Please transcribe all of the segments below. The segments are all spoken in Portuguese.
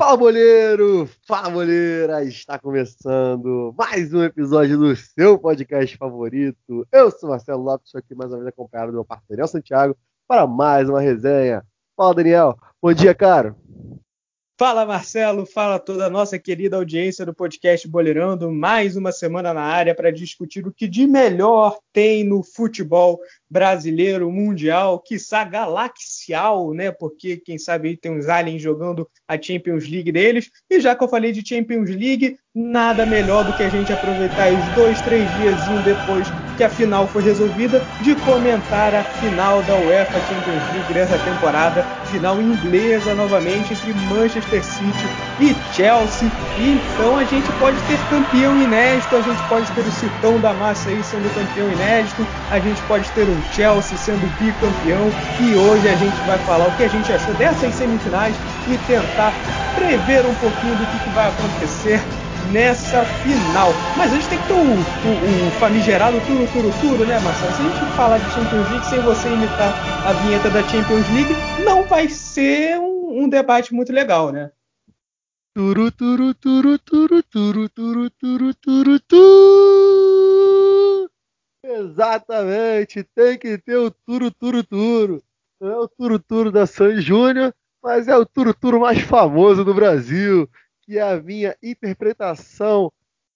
Fala, boleiro! Fala, boleira! Está começando mais um episódio do seu podcast favorito. Eu sou Marcelo Lopes, estou aqui mais uma vez acompanhado do meu parceiro Santiago para mais uma resenha. Fala, Daniel! Bom dia, caro! Fala Marcelo, fala toda a nossa querida audiência do podcast Boleirando, mais uma semana na área para discutir o que de melhor tem no futebol brasileiro, mundial, quiçá galaxial, né? Porque quem sabe aí tem uns aliens jogando a Champions League deles. E já que eu falei de Champions League, nada melhor do que a gente aproveitar os dois, três dias depois que a final foi resolvida, de comentar a final da UEFA Champions League dessa temporada, final inglesa novamente entre Manchester City e Chelsea. E então a gente pode ter campeão inédito, a gente pode ter o Citão da Massa aí sendo campeão inédito, a gente pode ter um Chelsea sendo bicampeão. E hoje a gente vai falar o que a gente achou dessas semifinais e tentar prever um pouquinho do que, que vai acontecer nessa final. Mas a gente tem que ter o, o, o famigerado turo, turo, turo, né, Marcelo? Se a gente falar de Champions League sem você imitar a vinheta da Champions League, não vai ser um, um debate muito legal, né? Turu, turu, turu, turu, turu, turu, turu, turu, turu. Exatamente, tem que ter o turu, turu, turo. Não é o turu, turu da San Júnior, mas é o turu, turu mais famoso do Brasil que é a minha interpretação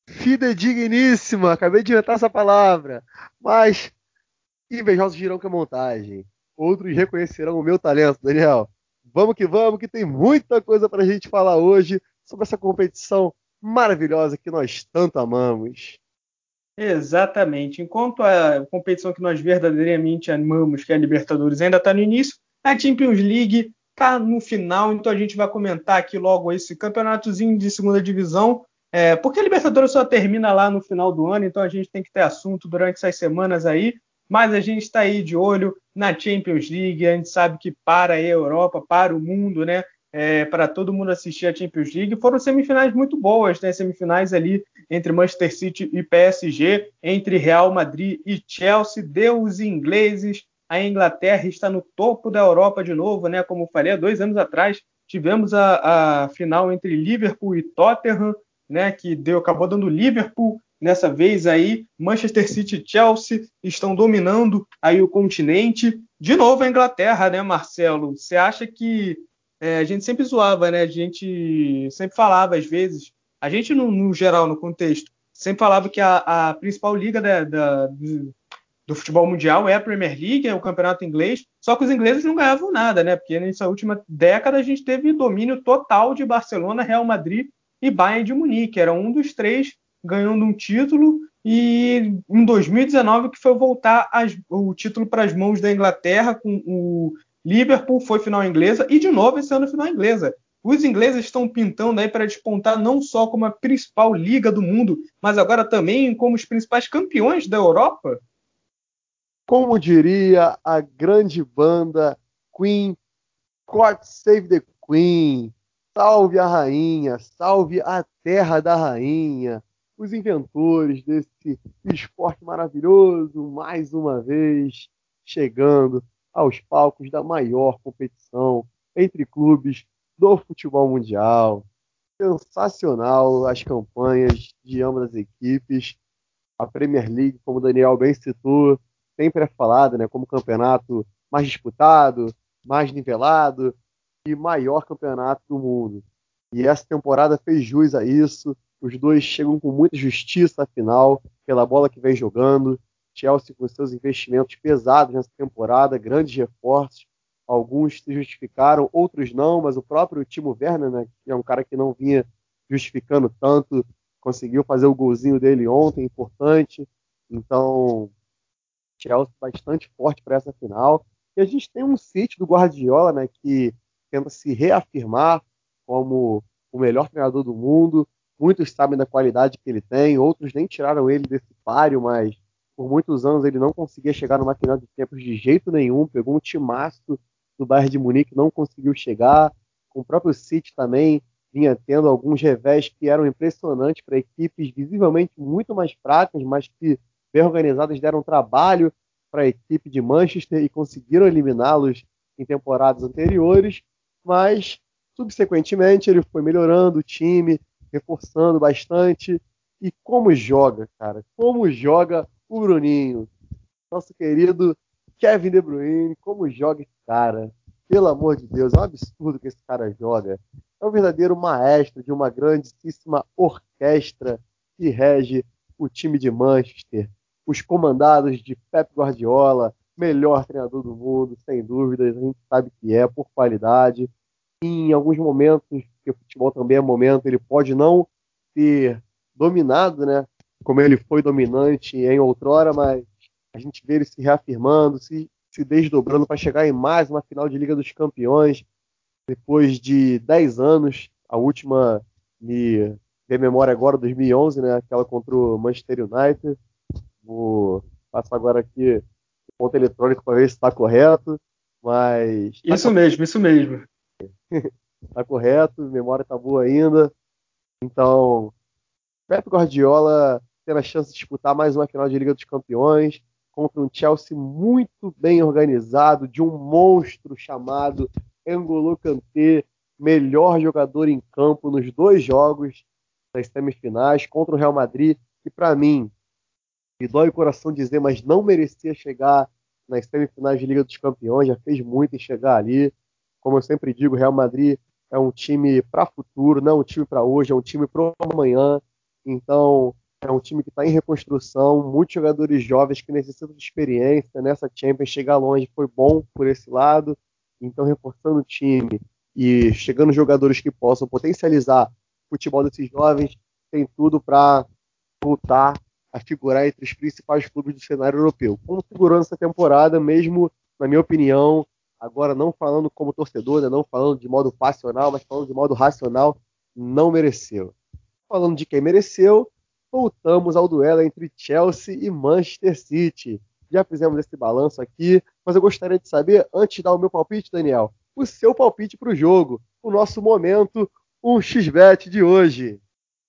fidedigníssima. Acabei de inventar essa palavra. Mas invejosos dirão que é montagem. Outros reconhecerão o meu talento, Daniel. Vamos que vamos, que tem muita coisa para a gente falar hoje sobre essa competição maravilhosa que nós tanto amamos. Exatamente. Enquanto a competição que nós verdadeiramente amamos, que é a Libertadores, ainda está no início, a Champions League tá no final, então a gente vai comentar aqui logo esse campeonatozinho de segunda divisão, é, porque a Libertadores só termina lá no final do ano, então a gente tem que ter assunto durante essas semanas aí, mas a gente está aí de olho na Champions League, a gente sabe que para a Europa, para o mundo, né? É, para todo mundo assistir a Champions League, foram semifinais muito boas, né? Semifinais ali entre Manchester City e PSG, entre Real Madrid e Chelsea, deu os ingleses a Inglaterra está no topo da Europa de novo, né? Como falei, há dois anos atrás tivemos a, a final entre Liverpool e Tottenham, né? Que deu, acabou dando Liverpool. Nessa vez aí, Manchester City e Chelsea estão dominando aí o continente. De novo a Inglaterra, né, Marcelo? Você acha que é, a gente sempre zoava, né? A gente sempre falava às vezes, a gente no, no geral, no contexto, sempre falava que a, a principal liga da, da, do futebol mundial é a Premier League, é o campeonato inglês, só que os ingleses não ganhavam nada, né? Porque nessa última década a gente teve domínio total de Barcelona, Real Madrid e Bayern de Munique. Era um dos três ganhando um título e em 2019 que foi voltar as, o título para as mãos da Inglaterra com o Liverpool foi final inglesa e de novo esse ano final inglesa. Os ingleses estão pintando aí para despontar não só como a principal liga do mundo, mas agora também como os principais campeões da Europa. Como diria a grande banda Queen, Court Save the Queen, salve a rainha, salve a terra da rainha, os inventores desse esporte maravilhoso, mais uma vez chegando aos palcos da maior competição entre clubes do futebol mundial. Sensacional as campanhas de ambas as equipes. A Premier League, como o Daniel bem citou, sempre é falada né, como campeonato mais disputado, mais nivelado e maior campeonato do mundo. E essa temporada fez jus a isso. Os dois chegam com muita justiça à final, pela bola que vem jogando. Chelsea com seus investimentos pesados nessa temporada, grandes reforços. Alguns se justificaram, outros não, mas o próprio Timo Werner, né, que é um cara que não vinha justificando tanto, conseguiu fazer o golzinho dele ontem, importante. Então, Chelsea bastante forte para essa final. E a gente tem um City do Guardiola, né, que tenta se reafirmar como o melhor treinador do mundo. Muitos sabem da qualidade que ele tem, outros nem tiraram ele desse páreo, mas por muitos anos ele não conseguia chegar numa final de tempos de jeito nenhum. Pegou um timaço do Bayern de Munique, não conseguiu chegar. Com o próprio City também vinha tendo alguns revés que eram impressionantes para equipes visivelmente muito mais fracas, mas que bem organizadas deram trabalho para a equipe de Manchester e conseguiram eliminá-los em temporadas anteriores, mas Subsequentemente, ele foi melhorando o time, reforçando bastante. E como joga, cara? Como joga o Bruninho? Nosso querido Kevin De Bruyne, como joga esse cara? Pelo amor de Deus, é um absurdo que esse cara joga. É um verdadeiro maestro de uma grandíssima orquestra que rege o time de Manchester. Os comandados de Pep Guardiola, melhor treinador do mundo, sem dúvidas, a gente sabe que é, por qualidade. E em alguns momentos, porque o futebol também é momento, ele pode não ter dominado, né? Como ele foi dominante em outrora, mas a gente vê ele se reafirmando, se, se desdobrando para chegar em mais uma final de Liga dos Campeões, depois de 10 anos, a última me de memória agora, 2011, né? Aquela contra o Manchester United. Vou passar agora aqui ponto eletrônico para ver se está correto, mas... Tá isso mesmo, isso mesmo. Está correto, memória está boa ainda. Então, Pep Guardiola ter a chance de disputar mais uma final de Liga dos Campeões contra um Chelsea muito bem organizado, de um monstro chamado N'Golo Kanté, melhor jogador em campo nos dois jogos das semifinais contra o Real Madrid, que para mim me dói o coração dizer, mas não merecia chegar nas semifinais de Liga dos Campeões, já fez muito em chegar ali. Como eu sempre digo, o Real Madrid é um time para futuro, não é um time para hoje, é um time para amanhã. Então, é um time que está em reconstrução, muitos jogadores jovens que necessitam de experiência nessa Champions. Chegar longe foi bom por esse lado. Então, reforçando o time e chegando jogadores que possam potencializar o futebol desses jovens, tem tudo para voltar a figurar entre os principais clubes do cenário europeu. Como figurou nessa temporada, mesmo, na minha opinião, agora não falando como torcedor, né, não falando de modo passional, mas falando de modo racional, não mereceu. Falando de quem mereceu, voltamos ao duelo entre Chelsea e Manchester City. Já fizemos esse balanço aqui, mas eu gostaria de saber, antes de dar o meu palpite, Daniel, o seu palpite para o jogo, o nosso momento, o XBET de hoje.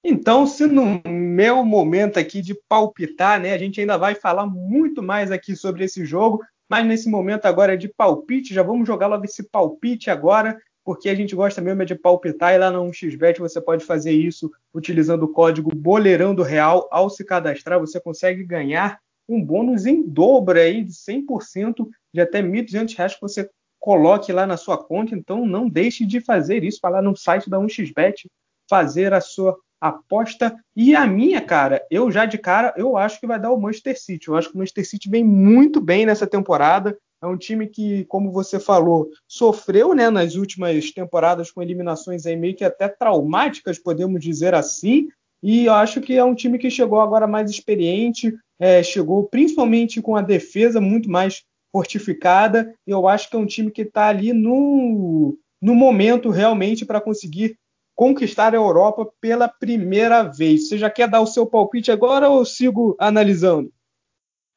Então, se no meu momento aqui de palpitar, né, a gente ainda vai falar muito mais aqui sobre esse jogo, mas nesse momento agora de palpite, já vamos jogar logo esse palpite agora, porque a gente gosta mesmo é de palpitar e lá no 1xBet você pode fazer isso utilizando o código Boleirão do Real. Ao se cadastrar, você consegue ganhar um bônus em dobro aí de 100% de até R$ 1.200 que você coloque lá na sua conta. Então não deixe de fazer isso, vai lá no site da 1xBet, fazer a sua aposta. E a minha, cara, eu já de cara, eu acho que vai dar o Manchester City. Eu acho que o Manchester City vem muito bem nessa temporada. É um time que, como você falou, sofreu né, nas últimas temporadas com eliminações aí meio que até traumáticas, podemos dizer assim. E eu acho que é um time que chegou agora mais experiente, é, chegou principalmente com a defesa muito mais fortificada. Eu acho que é um time que está ali no, no momento realmente para conseguir conquistar a Europa pela primeira vez. Você já quer dar o seu palpite agora ou sigo analisando?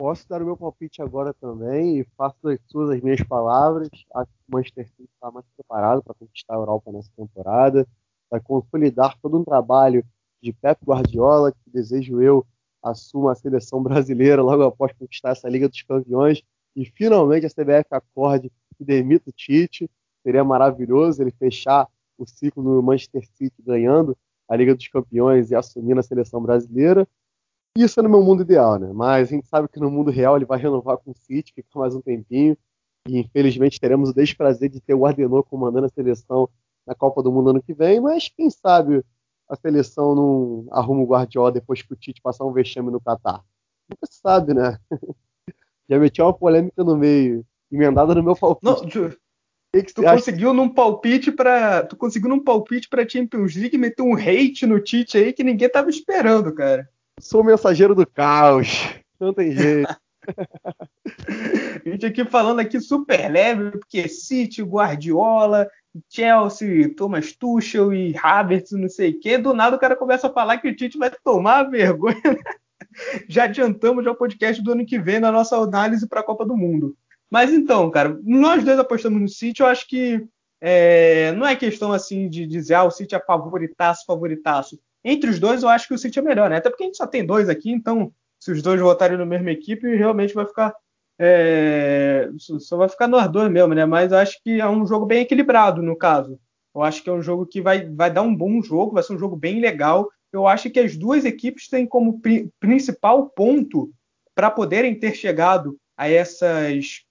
Posso dar o meu palpite agora também e faço suas as minhas palavras. Acho que o Manchester City está mais preparado para conquistar a Europa nessa temporada. Vai consolidar todo um trabalho de Pep Guardiola, que desejo eu assuma a seleção brasileira logo após conquistar essa Liga dos Campeões e finalmente a CBF acorde e demita o Tite. Seria maravilhoso ele fechar o ciclo do Manchester City ganhando a Liga dos Campeões e assumindo a seleção brasileira. Isso é no meu mundo ideal, né? Mas a gente sabe que no mundo real ele vai renovar com o City, fica mais um tempinho. E infelizmente teremos o desprazer de ter o Ardenor comandando a seleção na Copa do Mundo ano que vem. Mas quem sabe a seleção não arruma o Guardiola depois que o Tite passar um vexame no Catar. Nunca se sabe, né? Já meti uma polêmica no meio, emendada no meu palpite. Não, que que tu conseguiu num palpite para, tu conseguiu num palpite para Champions League meter um hate no Tite aí que ninguém tava esperando, cara. Sou mensageiro do caos. Não tem jeito. a gente aqui falando aqui super leve, porque City, Guardiola, Chelsea, Thomas Tuchel e Havertz, não sei o quê. Do nada o cara começa a falar que o Tite vai tomar vergonha. já adiantamos já o podcast do ano que vem na nossa análise para a Copa do Mundo. Mas então, cara, nós dois apostamos no City, eu acho que é, não é questão assim de dizer, ah, o City é favoritaço, favoritaço. Entre os dois, eu acho que o City é melhor, né? Até porque a gente só tem dois aqui, então se os dois votarem na mesma equipe, realmente vai ficar. É, só vai ficar nós dois mesmo, né? Mas eu acho que é um jogo bem equilibrado, no caso. Eu acho que é um jogo que vai, vai dar um bom jogo, vai ser um jogo bem legal. Eu acho que as duas equipes têm como pri principal ponto para poderem ter chegado a essas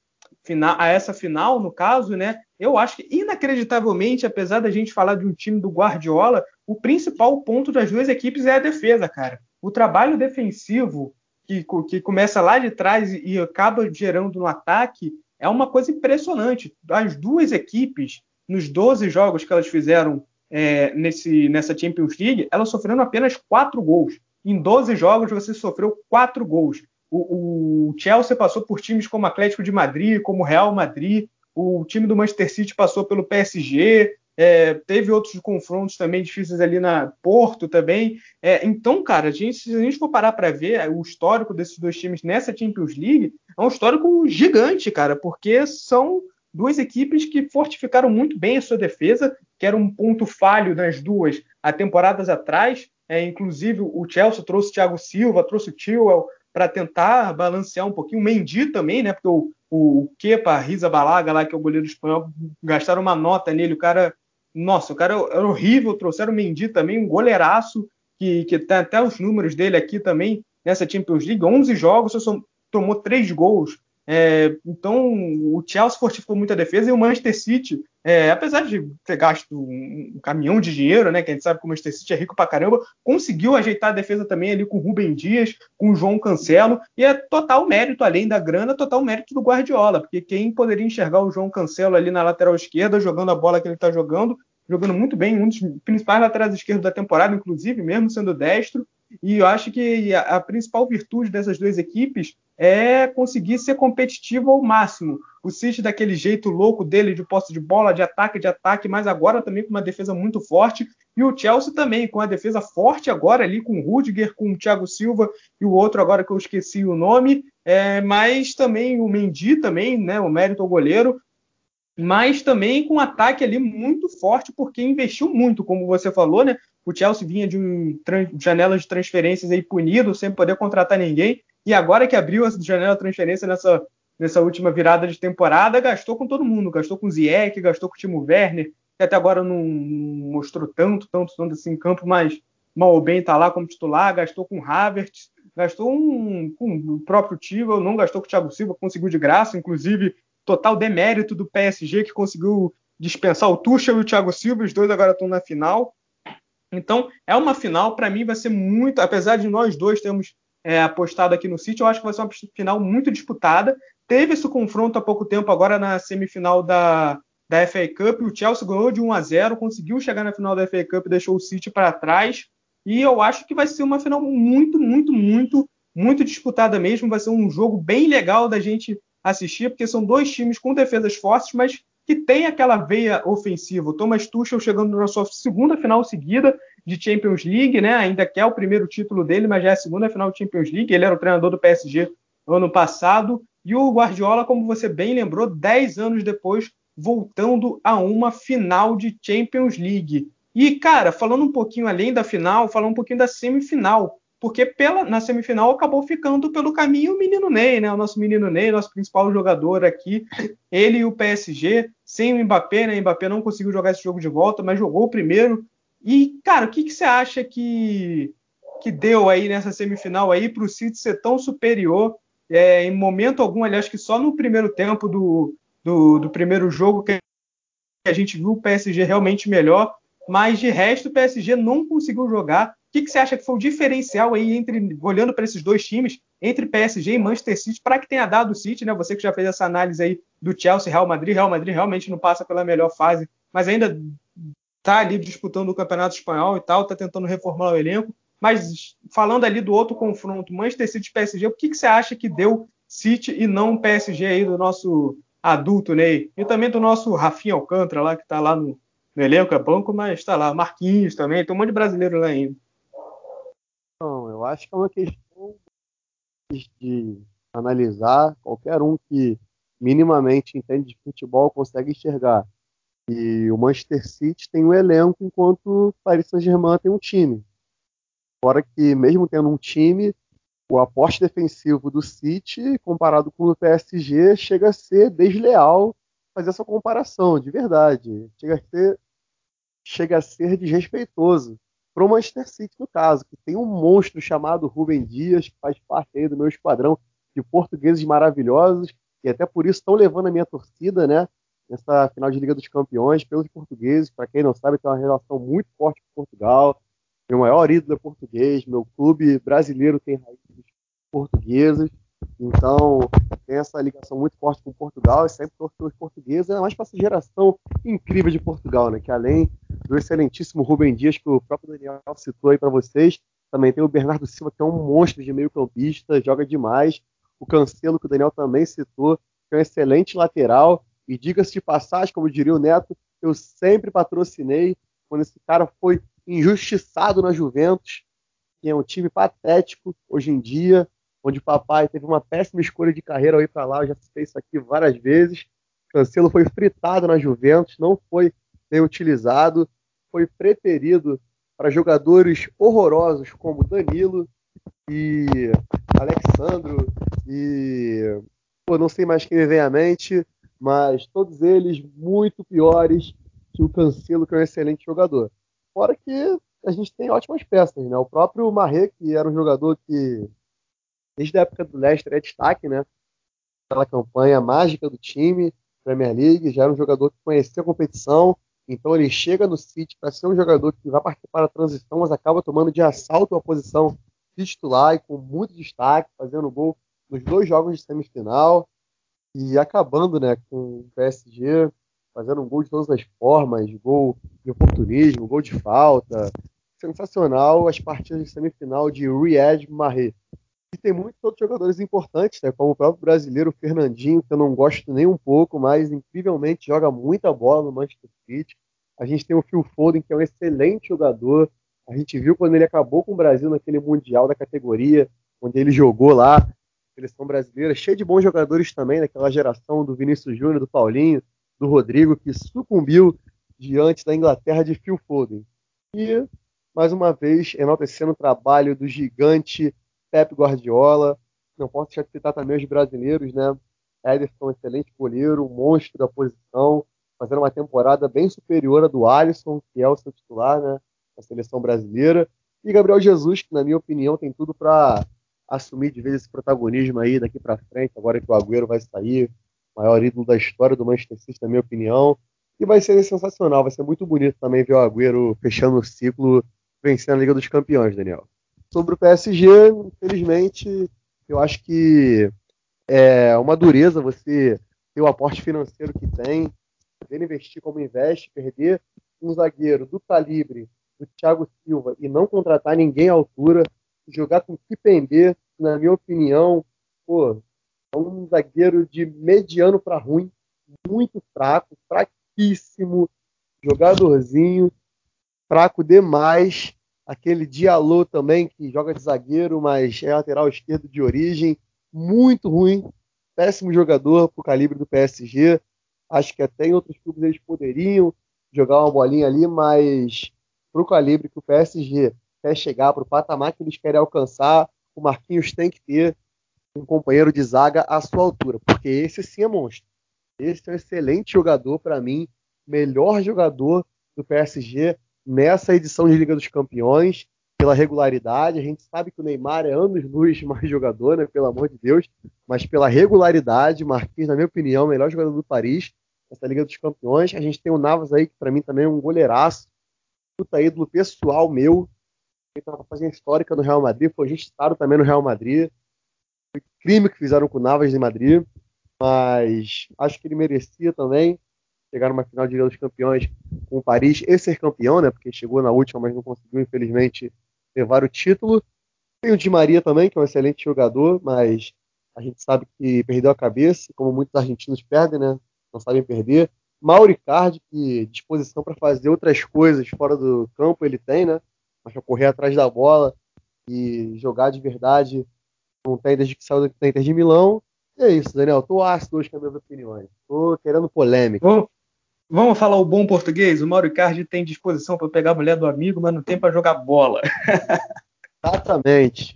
a essa final, no caso, né? Eu acho que, inacreditavelmente, apesar da gente falar de um time do Guardiola, o principal ponto das duas equipes é a defesa, cara. O trabalho defensivo que, que começa lá de trás e acaba gerando no ataque é uma coisa impressionante. As duas equipes, nos 12 jogos que elas fizeram é, nesse, nessa Champions League, elas sofreram apenas 4 gols. Em 12 jogos, você sofreu 4 gols. O, o, Chelsea passou por times como Atlético de Madrid, como Real Madrid, o time do Manchester City passou pelo PSG, é, teve outros confrontos também difíceis ali na Porto também. É, então, cara, a gente, se a gente for parar para ver o histórico desses dois times nessa Champions League, é um histórico gigante, cara, porque são duas equipes que fortificaram muito bem a sua defesa, que era um ponto falho nas duas há temporadas atrás. É, inclusive, o Chelsea trouxe o Thiago Silva, trouxe o Chilwell, para tentar balancear um pouquinho. O Mendy também, né? Porque o, o Kepa, Risa Balaga, lá, que é o goleiro espanhol, gastaram uma nota nele. O cara, nossa, o cara era horrível. Trouxeram o Mendy também, um goleiraço, que, que tem até os números dele aqui também nessa Champions League. 11 jogos, só tomou 3 gols. É, então, o Chelsea fortificou muito a defesa e o Manchester City, é, apesar de ter gasto um, um, caminhão de dinheiro, né, que a gente sabe que o Manchester City é rico pra caramba, conseguiu ajeitar a defesa também ali com o Rubem Dias, com o João Cancelo, e é total mérito, além da grana, total mérito do Guardiola, porque quem poderia enxergar o João Cancelo ali na lateral esquerda, jogando a bola que ele está jogando, jogando muito bem, um dos principais laterais esquerdos da temporada, inclusive, mesmo sendo destro, e eu acho que a, principal virtude dessas duas equipes é conseguir ser competitivo ao máximo. O City daquele jeito louco dele de posse de bola, de ataque, de ataque, mas agora também com uma defesa muito forte. E o Chelsea também com a defesa forte agora ali com o Rudiger, com o Thiago Silva e o outro agora que eu esqueci o nome. É, mas também o Mendy também, né, o mérito ao goleiro. Mas também com um ataque ali muito forte, porque investiu muito, como você falou, né? O Chelsea vinha de um janela de transferências aí punido, sem poder contratar ninguém. E agora que abriu a janela de transferência nessa, nessa última virada de temporada, gastou com todo mundo. Gastou com o Ziyech, gastou com o Timo Werner, que até agora não mostrou tanto, tanto, tanto assim em campo, mas mal ou bem está lá como titular. Gastou com o Havertz, gastou um, com o próprio Tivo, não gastou com o Thiago Silva, conseguiu de graça, inclusive total demérito do PSG que conseguiu dispensar o Tuchel e o Thiago Silva, os dois agora estão na final. Então, é uma final, para mim vai ser muito, apesar de nós dois termos é, apostado aqui no City, eu acho que vai ser uma final muito disputada. Teve esse confronto há pouco tempo, agora na semifinal da, da FA Cup, o Chelsea ganhou de 1 a 0, conseguiu chegar na final da FA Cup, deixou o City para trás, e eu acho que vai ser uma final muito, muito, muito, muito disputada mesmo, vai ser um jogo bem legal da gente assistir, porque são dois times com defesas fortes, mas que tem aquela veia ofensiva. O Thomas Tuchel chegando na sua segunda final seguida de Champions League, né? Ainda quer o primeiro título dele, mas já é a segunda final de Champions League. Ele era o treinador do PSG ano passado. E o Guardiola, como você bem lembrou, 10 anos depois, voltando a uma final de Champions League. E, cara, falando um pouquinho além da final, falando um pouquinho da semifinal porque pela, na semifinal acabou ficando pelo caminho o menino Ney, né? O nosso menino Ney, nosso principal jogador aqui, ele e o PSG, sem o Mbappé, né? O Mbappé não conseguiu jogar esse jogo de volta, mas jogou o primeiro. E, cara, o que, que você acha que, que deu aí nessa semifinal aí para o City ser tão superior? É, em momento algum, aliás, que só no primeiro tempo do, do, do primeiro jogo que a gente viu o PSG realmente melhor, mas de resto o PSG não conseguiu jogar que, que você acha que foi o diferencial aí entre olhando para esses dois times, entre PSG e Manchester City, para que tenha dado o City, né? Você que já fez essa análise aí do Chelsea, Real Madrid, Real Madrid realmente não passa pela melhor fase, mas ainda tá ali disputando o Campeonato Espanhol e tal, tá tentando reformular o elenco. Mas falando ali do outro confronto, Manchester City e PSG, o que, que você acha que deu City e não PSG aí do nosso adulto Ney? E também do nosso Rafinha Alcântara lá, que está lá no, no elenco, é banco, mas está lá. Marquinhos também, tem um monte de brasileiro lá ainda. Não, eu acho que é uma questão de analisar. Qualquer um que minimamente entende de futebol consegue enxergar. E o Manchester City tem um elenco, enquanto o Paris Saint-Germain tem um time. Fora que, mesmo tendo um time, o aporte defensivo do City, comparado com o PSG, chega a ser desleal fazer essa comparação, de verdade. Chega a ser chega a ser desrespeitoso para o Manchester City, no caso, que tem um monstro chamado Rubem Dias, que faz parte aí do meu esquadrão de portugueses maravilhosos, e até por isso estão levando a minha torcida, né? Nessa final de Liga dos Campeões, pelos portugueses. Para quem não sabe, tem uma relação muito forte com Portugal. Meu maior ídolo é português, meu clube brasileiro tem raízes portuguesas. Então, tem essa ligação muito forte com Portugal e sempre torço pelos portugueses, ainda mais para essa geração incrível de Portugal, né? Que além do excelentíssimo Rubem Dias, que o próprio Daniel citou aí para vocês, também tem o Bernardo Silva, que é um monstro de meio-campista, joga demais. O Cancelo, que o Daniel também citou, que é um excelente lateral. E diga-se de passagem, como diria o Neto, eu sempre patrocinei quando esse cara foi injustiçado na Juventus, que é um time patético hoje em dia, onde papai teve uma péssima escolha de carreira ao ir para lá, eu já citei isso aqui várias vezes. Cancelo foi fritado na Juventus, não foi bem utilizado, foi preterido para jogadores horrorosos como Danilo e Alexandro e pô, não sei mais quem me vem à mente, mas todos eles muito piores que o Cancelo, que é um excelente jogador. Fora que a gente tem ótimas peças, né? O próprio Marre, que era um jogador que desde a época do Leicester é destaque, né? Aquela campanha mágica do time, Premier League, já era um jogador que conhecia a competição, então ele chega no City para ser um jogador que vai participar da transição, mas acaba tomando de assalto a posição titular e com muito destaque, fazendo gol nos dois jogos de semifinal e acabando, né, com o PSG fazendo um gol de todas as formas, gol de oportunismo, gol de falta. Sensacional as partidas de semifinal de Riyad Mahrez. E tem muitos outros jogadores importantes, né, como o próprio brasileiro Fernandinho, que eu não gosto nem um pouco, mas incrivelmente joga muita bola no Manchester City. A gente tem o Phil Foden, que é um excelente jogador. A gente viu quando ele acabou com o Brasil naquele Mundial da categoria, onde ele jogou lá, seleção brasileira, cheio de bons jogadores também, naquela geração do Vinícius Júnior, do Paulinho, do Rodrigo, que sucumbiu diante da Inglaterra de Phil Foden. E, mais uma vez, enaltecendo o trabalho do gigante Pep Guardiola. Não posso deixar de citar também os brasileiros, né? Ederson, excelente goleiro, um monstro da posição, fazendo uma temporada bem superior à do Alisson, que é o seu titular, né? Na seleção brasileira. E Gabriel Jesus, que, na minha opinião, tem tudo para assumir de vez esse protagonismo aí daqui para frente, agora que o Agüero vai sair, maior ídolo da história do Manchester City, na minha opinião. E vai ser sensacional, vai ser muito bonito também ver o Agüero fechando o ciclo, vencendo a Liga dos Campeões, Daniel. Sobre o PSG, infelizmente, eu acho que é uma dureza você ter o aporte financeiro que tem, poder investir como investe, perder um zagueiro do calibre do Thiago Silva e não contratar ninguém à altura, jogar com Kipembe, na minha opinião, pô, é um zagueiro de mediano para ruim, muito fraco, fraquíssimo, jogadorzinho, fraco demais. Aquele Diallo também, que joga de zagueiro, mas é lateral esquerdo de origem, muito ruim, péssimo jogador para o calibre do PSG. Acho que até em outros clubes eles poderiam jogar uma bolinha ali, mas para o calibre que o PSG quer chegar, para o patamar que eles querem alcançar, o Marquinhos tem que ter um companheiro de zaga à sua altura, porque esse sim é monstro. Esse é um excelente jogador para mim, melhor jogador do PSG nessa edição de Liga dos Campeões, pela regularidade. A gente sabe que o Neymar é anos-luz mais jogador, né, pelo amor de Deus, mas pela regularidade, Marquinhos, na minha opinião, o melhor jogador do Paris nessa Liga dos Campeões. A gente tem o Navas aí, que para mim também é um goleiraço, puta ídolo pessoal meu, ele estava fazendo histórica no Real Madrid, foi registrado também no Real Madrid. Crime que fizeram com o Navas em Madrid, mas acho que ele merecia também chegar numa final de Liga dos Campeões com o Paris e ser campeão, né? Porque chegou na última, mas não conseguiu, infelizmente, levar o título. Tem o Di Maria também, que é um excelente jogador, mas a gente sabe que perdeu a cabeça, como muitos argentinos perdem, né? Não sabem perder. Mauricardi, que disposição para fazer outras coisas fora do campo ele tem, né? Mas para correr atrás da bola e jogar de verdade não tem desde que saiu da Inter de Milão. E é isso, Daniel. Tô ácido hoje com as minhas opiniões. Tô querendo polêmica. Vamos, vamos falar o bom português? O Mauro Icardi tem disposição para pegar a mulher do amigo, mas não tem para jogar bola. Exatamente.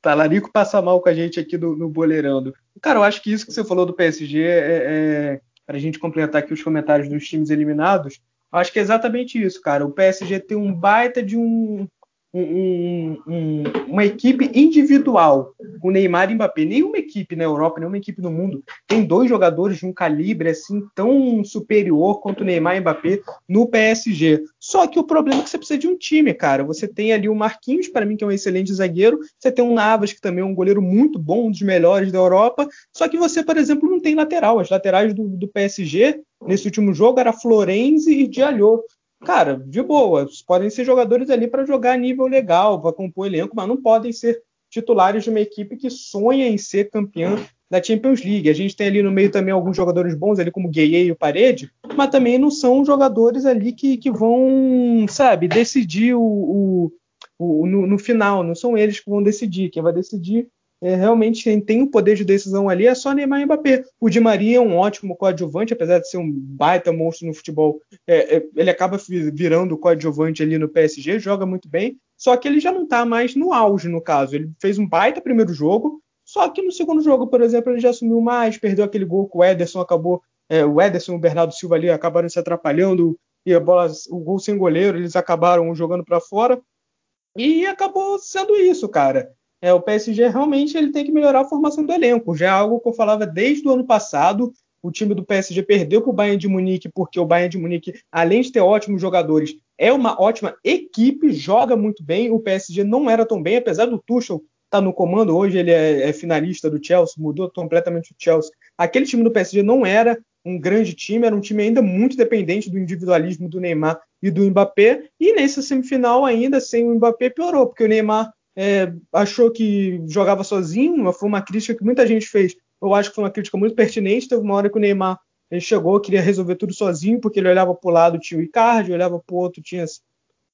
Talarico tá, passa mal com a gente aqui no, no Boleirando. Cara, eu acho que isso que você falou do PSG é, é, para a gente completar aqui os comentários dos times eliminados, acho que é exatamente isso, cara. O PSG tem um baita de um, um, um, uma equipe individual com Neymar e Mbappé. Nenhuma equipe na Europa, nenhuma equipe no mundo tem dois jogadores de um calibre assim tão superior quanto Neymar e Mbappé no PSG. Só que o problema é que você precisa de um time, cara. Você tem ali o Marquinhos, para mim, que é um excelente zagueiro. Você tem o Navas, que também é um goleiro muito bom, um dos melhores da Europa. Só que você, por exemplo, não tem lateral. As laterais do, do PSG nesse último jogo era Florenzi e Diallo cara, de boa, podem ser jogadores ali para jogar a nível legal, para compor elenco, mas não podem ser titulares de uma equipe que sonha em ser campeã da Champions League. A gente tem ali no meio também alguns jogadores bons, ali como Gueye e o Parede, mas também não são jogadores ali que, que vão, sabe, decidir o, o, o no, no, final, não são eles que vão decidir. Quem vai decidir é, realmente quem tem o poder de decisão ali é só Neymar e Mbappé. O Di Maria é um ótimo coadjuvante, apesar de ser um baita monstro no futebol, é, é, ele acaba virando coadjuvante ali no PSG, joga muito bem, só que ele já não está mais no auge, no caso. Ele fez um baita primeiro jogo, só que no segundo jogo, por exemplo, ele já assumiu mais, perdeu aquele gol que o Ederson acabou, é, o Ederson e o Bernardo Silva ali acabaram se atrapalhando, e a bola, o gol sem goleiro, eles acabaram jogando para fora, e acabou sendo isso, cara é, o PSG realmente ele tem que melhorar a formação do elenco. Já é algo que eu falava desde o ano passado. O time do PSG perdeu para o Bayern de Munique porque o Bayern de Munique, além de ter ótimos jogadores, é uma ótima equipe, joga muito bem. O PSG não era tão bem, apesar do Tuchel estar tá no comando. Hoje ele é, é finalista do Chelsea, mudou completamente o Chelsea. Aquele time do PSG não era um grande time, era um time ainda muito dependente do individualismo do Neymar e do Mbappé. E nessa semifinal, ainda sem o Mbappé, piorou, porque o Neymar é, achou que jogava sozinho, foi uma crítica que muita gente fez. Eu acho que foi uma crítica muito pertinente. Teve uma hora que o Neymar ele chegou, queria resolver tudo sozinho, porque ele olhava para o lado, tinha o Icardi, olhava para o outro, tinha,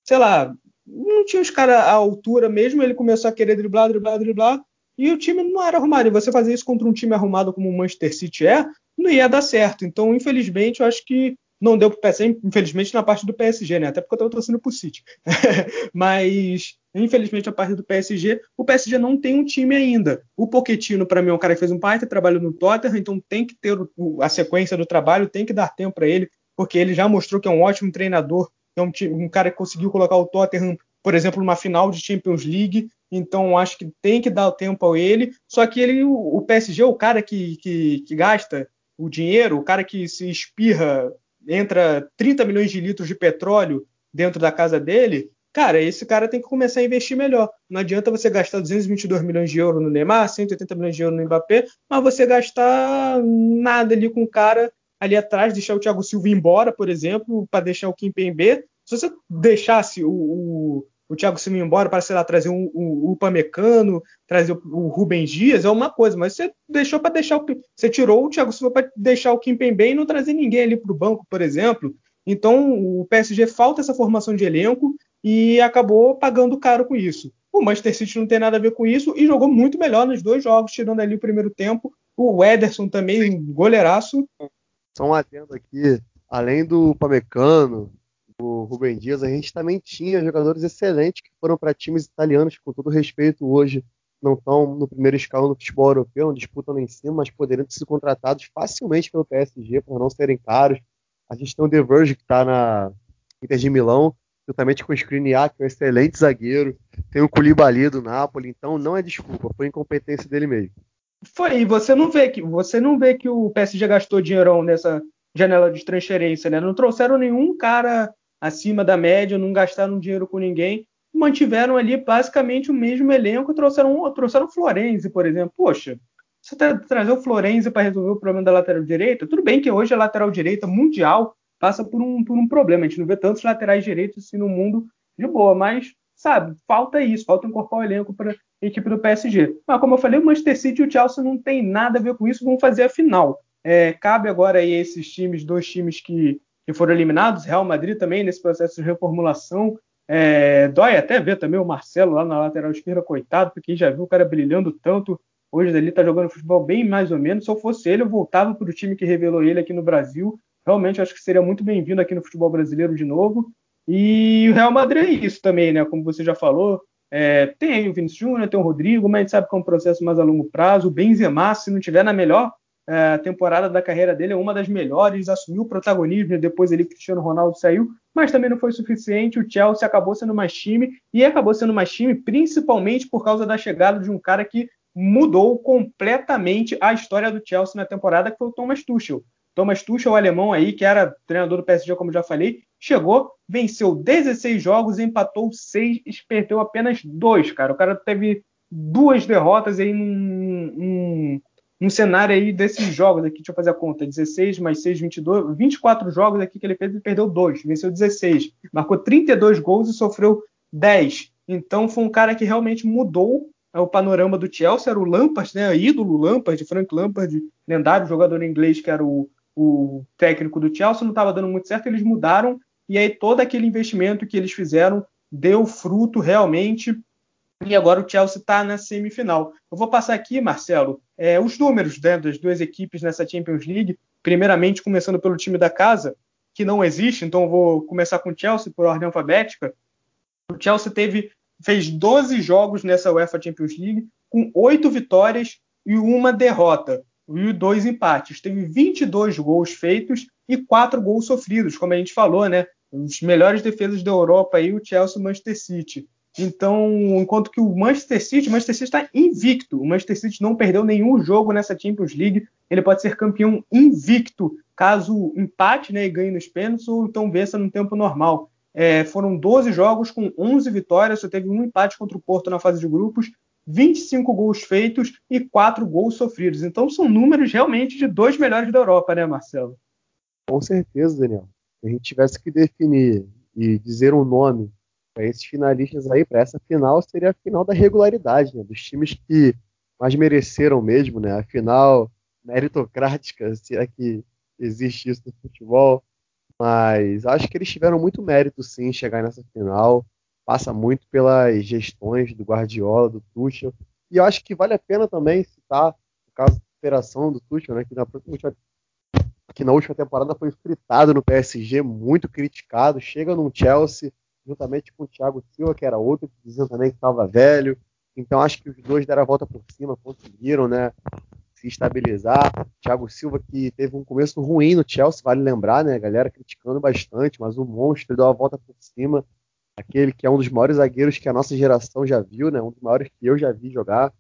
sei lá, não tinha os caras à altura mesmo. Ele começou a querer driblar, driblar, driblar, e o time não era arrumado. E você fazer isso contra um time arrumado como o Manchester City é, não ia dar certo. Então, infelizmente, eu acho que não deu para o PSG, infelizmente, na parte do PSG, né? Até porque eu estava torcendo para o City. Mas Infelizmente, a parte do PSG, o PSG não tem um time ainda. O Pochettino, para mim, é um cara que fez um baita trabalho no Tottenham, então tem que ter a sequência do trabalho, tem que dar tempo para ele, porque ele já mostrou que é um ótimo treinador, é um, um, cara que conseguiu colocar o Tottenham, por exemplo, numa final de Champions League, então acho que tem que dar o tempo a ele. Só que ele, o, PSG é o cara que, que, que gasta o dinheiro, o cara que se espirra, entra 30 milhões de litros de petróleo dentro da casa dele, cara, esse cara tem que começar a investir melhor. Não adianta você gastar 222 milhões de euros no Neymar, 180 milhões de euros no Mbappé, mas você gastar nada ali com o cara ali atrás, deixar o Thiago Silva embora, por exemplo, para deixar o Kim Pembe. Se você deixasse o, o, o Thiago Silva embora para, sei lá, trazer o, o Pamecano, trazer o, o Rubens Dias, é uma coisa, mas você deixou para deixar o. Você tirou o Thiago Silva para deixar o Kim Pembe e não trazer ninguém ali para o banco, por exemplo. Então, o PSG falta essa formação de elenco e acabou pagando caro com isso. O Manchester City não tem nada a ver com isso e jogou muito melhor nos dois jogos, tirando ali o primeiro tempo. O Ederson também, um goleiraço. Só um adendo aqui, além do Pamecano, do Rubem Dias, a gente também tinha jogadores excelentes que foram para times italianos, com todo respeito, hoje não estão no primeiro escalão do futebol europeu, não disputam lá em cima, mas poderiam ter sido contratados facilmente pelo PSG por não serem caros. A gente tem o The Verge que está na Inter de Milão, juntamente com o Skriniar, que é um excelente zagueiro. Tem o Koulibaly do Napoli, então não é desculpa, foi incompetência dele mesmo. Foi, e você não vê que você não vê que o PSG gastou dinheirão nessa janela de transferência, né? Não trouxeram nenhum cara acima da média, não gastaram dinheiro com ninguém, mantiveram ali basicamente o mesmo elenco, trouxeram trouxeram o Florenzi, por exemplo. Poxa, você tá, trazer o Florenzi para resolver o problema da lateral direita, tudo bem que hoje a lateral direita mundial passa por um, por um problema. A gente não vê tantos laterais direitos assim no mundo de boa, mas, sabe, falta isso, falta incorporar o elenco para a equipe do PSG. Mas, como eu falei, o Manchester City e o Chelsea não tem nada a ver com isso, vão fazer a final. É, cabe agora aí esses times, dois times que, que foram eliminados, Real Madrid também, nesse processo de reformulação. É, dói até ver também o Marcelo lá na lateral esquerda, coitado, porque já viu o cara brilhando tanto. Hoje ele está jogando futebol bem mais ou menos. Se eu fosse ele, eu voltava para o time que revelou ele aqui no Brasil realmente acho que seria muito bem-vindo aqui no futebol brasileiro de novo. E o Real Madrid é isso também, né? Como você já falou, é, tem o Vinícius Júnior, tem o Rodrigo, mas a gente sabe que é um processo mais a longo prazo. O Benzema, se não tiver na melhor a temporada da carreira dele é uma das melhores, assumiu o protagonismo, depois ele Cristiano Ronaldo saiu, mas também não foi suficiente. O Chelsea acabou sendo mais time e acabou sendo mais time principalmente por causa da chegada de um cara que mudou completamente a história do Chelsea na temporada, que foi o Thomas Tuchel. Thomas Tuchel, o alemão aí, que era treinador do PSG, como já falei, chegou, venceu 16 jogos, empatou 6 e perdeu apenas 2, cara. O cara teve duas derrotas aí num, num, num, cenário aí desses jogos aqui, deixa eu fazer a conta, 16 mais 6, 22, 24 jogos aqui que ele fez, ele perdeu 2, venceu 16, marcou 32 gols e sofreu 10. Então foi um cara que realmente mudou é o panorama do Chelsea, era o Lampard, né, ídolo Lampard, Frank Lampard, lendário jogador inglês que era o, o técnico do Chelsea, não estava dando muito certo, eles mudaram. E aí todo aquele investimento que eles fizeram deu fruto realmente e agora o Chelsea está na semifinal. Eu vou passar aqui, Marcelo, é, os números né, das duas equipes nessa Champions League, primeiramente começando pelo time da casa, que não existe, então eu vou começar com o Chelsea por ordem alfabética. O Chelsea teve fez 12 jogos nessa UEFA Champions League, com 8 vitórias e uma derrota, e dois empates. Teve 22 gols feitos e 4 gols sofridos, como a gente falou, né? Os melhores defesas da Europa aí, o Chelsea e o Manchester City. Então, enquanto que o Manchester City, o Manchester City está invicto. O Manchester City não perdeu nenhum jogo nessa Champions League. Ele pode ser campeão invicto caso empate né, e ganhe nos pênaltis ou então vença no tempo normal. É, foram 12 jogos com 11 vitórias, só teve um empate contra o Porto na fase de grupos, 25 gols feitos e 4 gols sofridos. Então são números realmente de dois melhores da Europa, né, Marcelo? Com certeza, Daniel. Se a gente tivesse que definir e dizer um nome para esses finalistas aí, para essa final, seria a final da regularidade, né? Dos times que mais mereceram mesmo, né? A final meritocrática, se é que existe isso no futebol. Mas acho que eles tiveram muito mérito, sim, em chegar nessa final. Passa muito pelas gestões do Guardiola, do Tuchel. E acho que vale a pena também citar o caso da operação do Tuchel, né, que, na última, que na última temporada foi fritado no PSG, muito criticado. Chega num Chelsea, juntamente com o Thiago Silva, que era outro, que diziam também que estava velho. Então acho que os dois deram a volta por cima, conseguiram, né? se estabilizar. Thiago Silva, que teve um começo ruim no Chelsea, vale lembrar, né? A galera criticando bastante, mas o monstro deu a volta por cima. Aquele que é um dos maiores zagueiros que a nossa geração já viu, né? Um dos maiores que eu já vi jogar.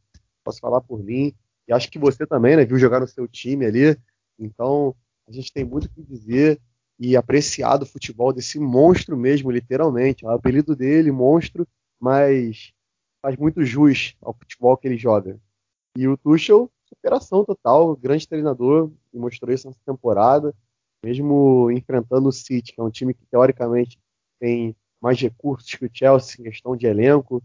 Posso falar por mim. E acho que você também, né? Viu jogar no seu time ali. Então, a gente tem muito o que dizer e apreciar o futebol desse monstro mesmo, literalmente. O apelido dele, monstro, mas faz muito jus ao futebol que ele joga. E o Tuchel superação total, grande treinador, e mostrou isso nessa temporada, mesmo enfrentando o City, que é um time que teoricamente tem mais recursos que o Chelsea em questão de elenco.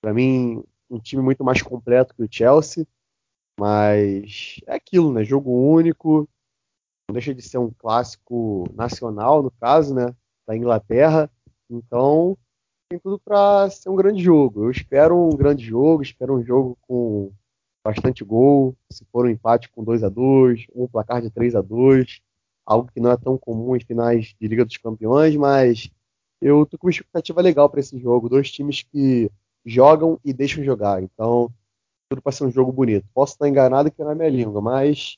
Para mim, um time muito mais completo que o Chelsea, mas é aquilo, né? Jogo único, não deixa de ser um clássico nacional, no caso, né? Da Inglaterra. Então, tem tudo para ser um grande jogo. Eu espero um grande jogo, espero um jogo com bastante gol, se for um empate com 2 a 2 um placar de 3 a 2 algo que não é tão comum em finais de Liga dos Campeões, mas eu tô com uma expectativa legal para esse jogo. Dois times que jogam e deixam jogar, então tudo para ser um jogo bonito. Posso estar enganado que não é minha língua, mas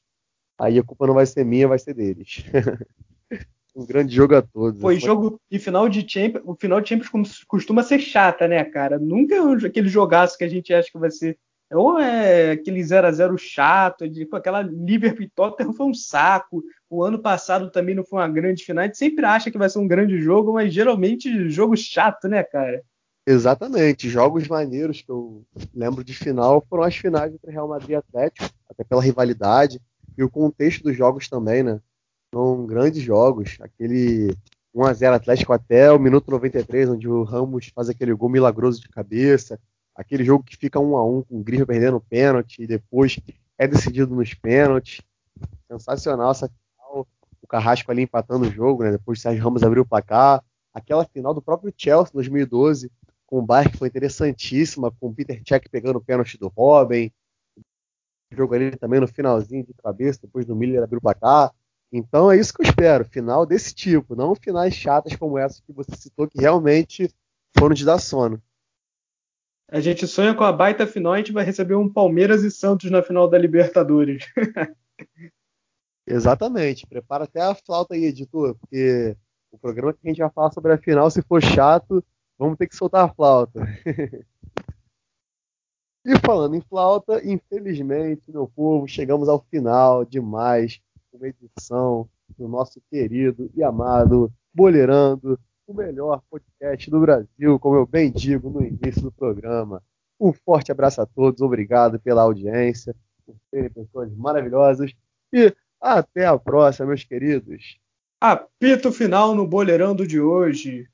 aí a culpa não vai ser minha, vai ser deles. um grande jogo a todos. Foi jogo e final de Champions, o final de Champions costuma ser chata, né, cara? Nunca é aquele jogaço que a gente acha que vai ser ou é aquele 0 a 0 chato, de, pô, aquela Liverpool Tottenham foi um saco. O ano passado também não foi uma grande final. A gente sempre acha que vai ser um grande jogo, mas geralmente jogo chato, né, cara? Exatamente. Jogos maneiros que eu lembro de final foram as finais entre Real Madrid e Atlético, até pela rivalidade e o contexto dos jogos também, né? São grandes jogos. Aquele 1x0 Atlético até o minuto 93, onde o Ramos faz aquele gol milagroso de cabeça aquele jogo que fica um a um com o Grifo perdendo o pênalti e depois é decidido nos pênaltis. Sensacional essa final. O Carrasco ali empatando o jogo, né? Depois o Sérgio Ramos abriu o placar. Aquela final do próprio Chelsea 2012 com o Bayern que foi interessantíssima, com o Peter Cech pegando o pênalti do Robin. Jogo ali também no finalzinho de cabeça, depois do Miller abriu o placar. Então é isso que eu espero, final desse tipo, não finais chatas como essa que você citou, que realmente foram de dar sono. A gente sonha com a baita final, a gente vai receber um Palmeiras e Santos na final da Libertadores. Exatamente. Prepara até a flauta aí, editor, porque o programa que a gente vai falar sobre a final, se for chato, vamos ter que soltar a flauta. e falando em flauta, infelizmente, meu povo, chegamos ao final de mais uma edição do nosso querido e amado Boleirando, o melhor podcast do Brasil, como eu bem digo no início do programa. Um forte abraço a todos, obrigado pela audiência, por serem pessoas maravilhosas e até a próxima, meus queridos. Apito final no Boleirando de hoje.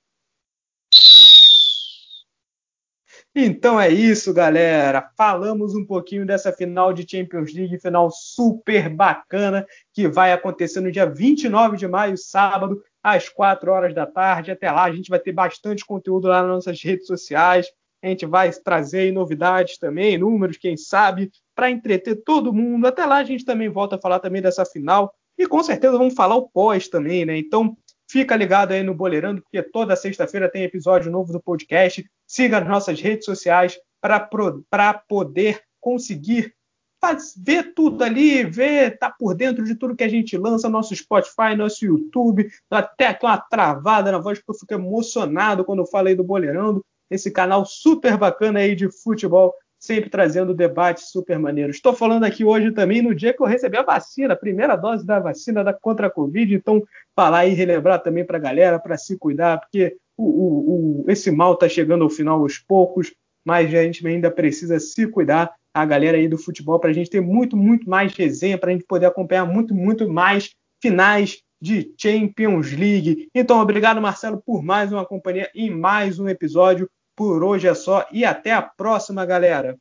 Então é isso, galera. Falamos um pouquinho dessa final de Champions League, final super bacana, que vai acontecer no dia 29 de maio, sábado, às 4 horas da tarde. Até lá, a gente vai ter bastante conteúdo lá nas nossas redes sociais. A gente vai trazer novidades também, números, quem sabe, para entreter todo mundo. Até lá, a gente também volta a falar também dessa final. E com certeza vamos falar o pós também, né? Então, Fica ligado aí no Boleirando, porque toda sexta-feira tem episódio novo do podcast. Siga as nossas redes sociais para poder conseguir faz, ver tudo ali, ver, tá por dentro de tudo que a gente lança, nosso Spotify, nosso YouTube. Até uma travada na voz, porque eu fico emocionado quando eu falei do Boleirando. Esse canal super bacana aí de futebol sempre trazendo debates super maneiros. Estou falando aqui hoje também no dia que eu recebi a vacina, a primeira dose da vacina da contra a Covid, então falar e relembrar também para a galera para se cuidar, porque o, o, esse mal está chegando ao final aos poucos, mas a gente ainda precisa se cuidar, a galera aí do futebol, para a gente ter muito, muito mais resenha, para a gente poder acompanhar muito, muito mais finais de Champions League. Então, obrigado, Marcelo, por mais uma companhia e mais um episódio. Por hoje é só e até a próxima, galera.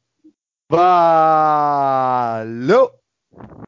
Valeu!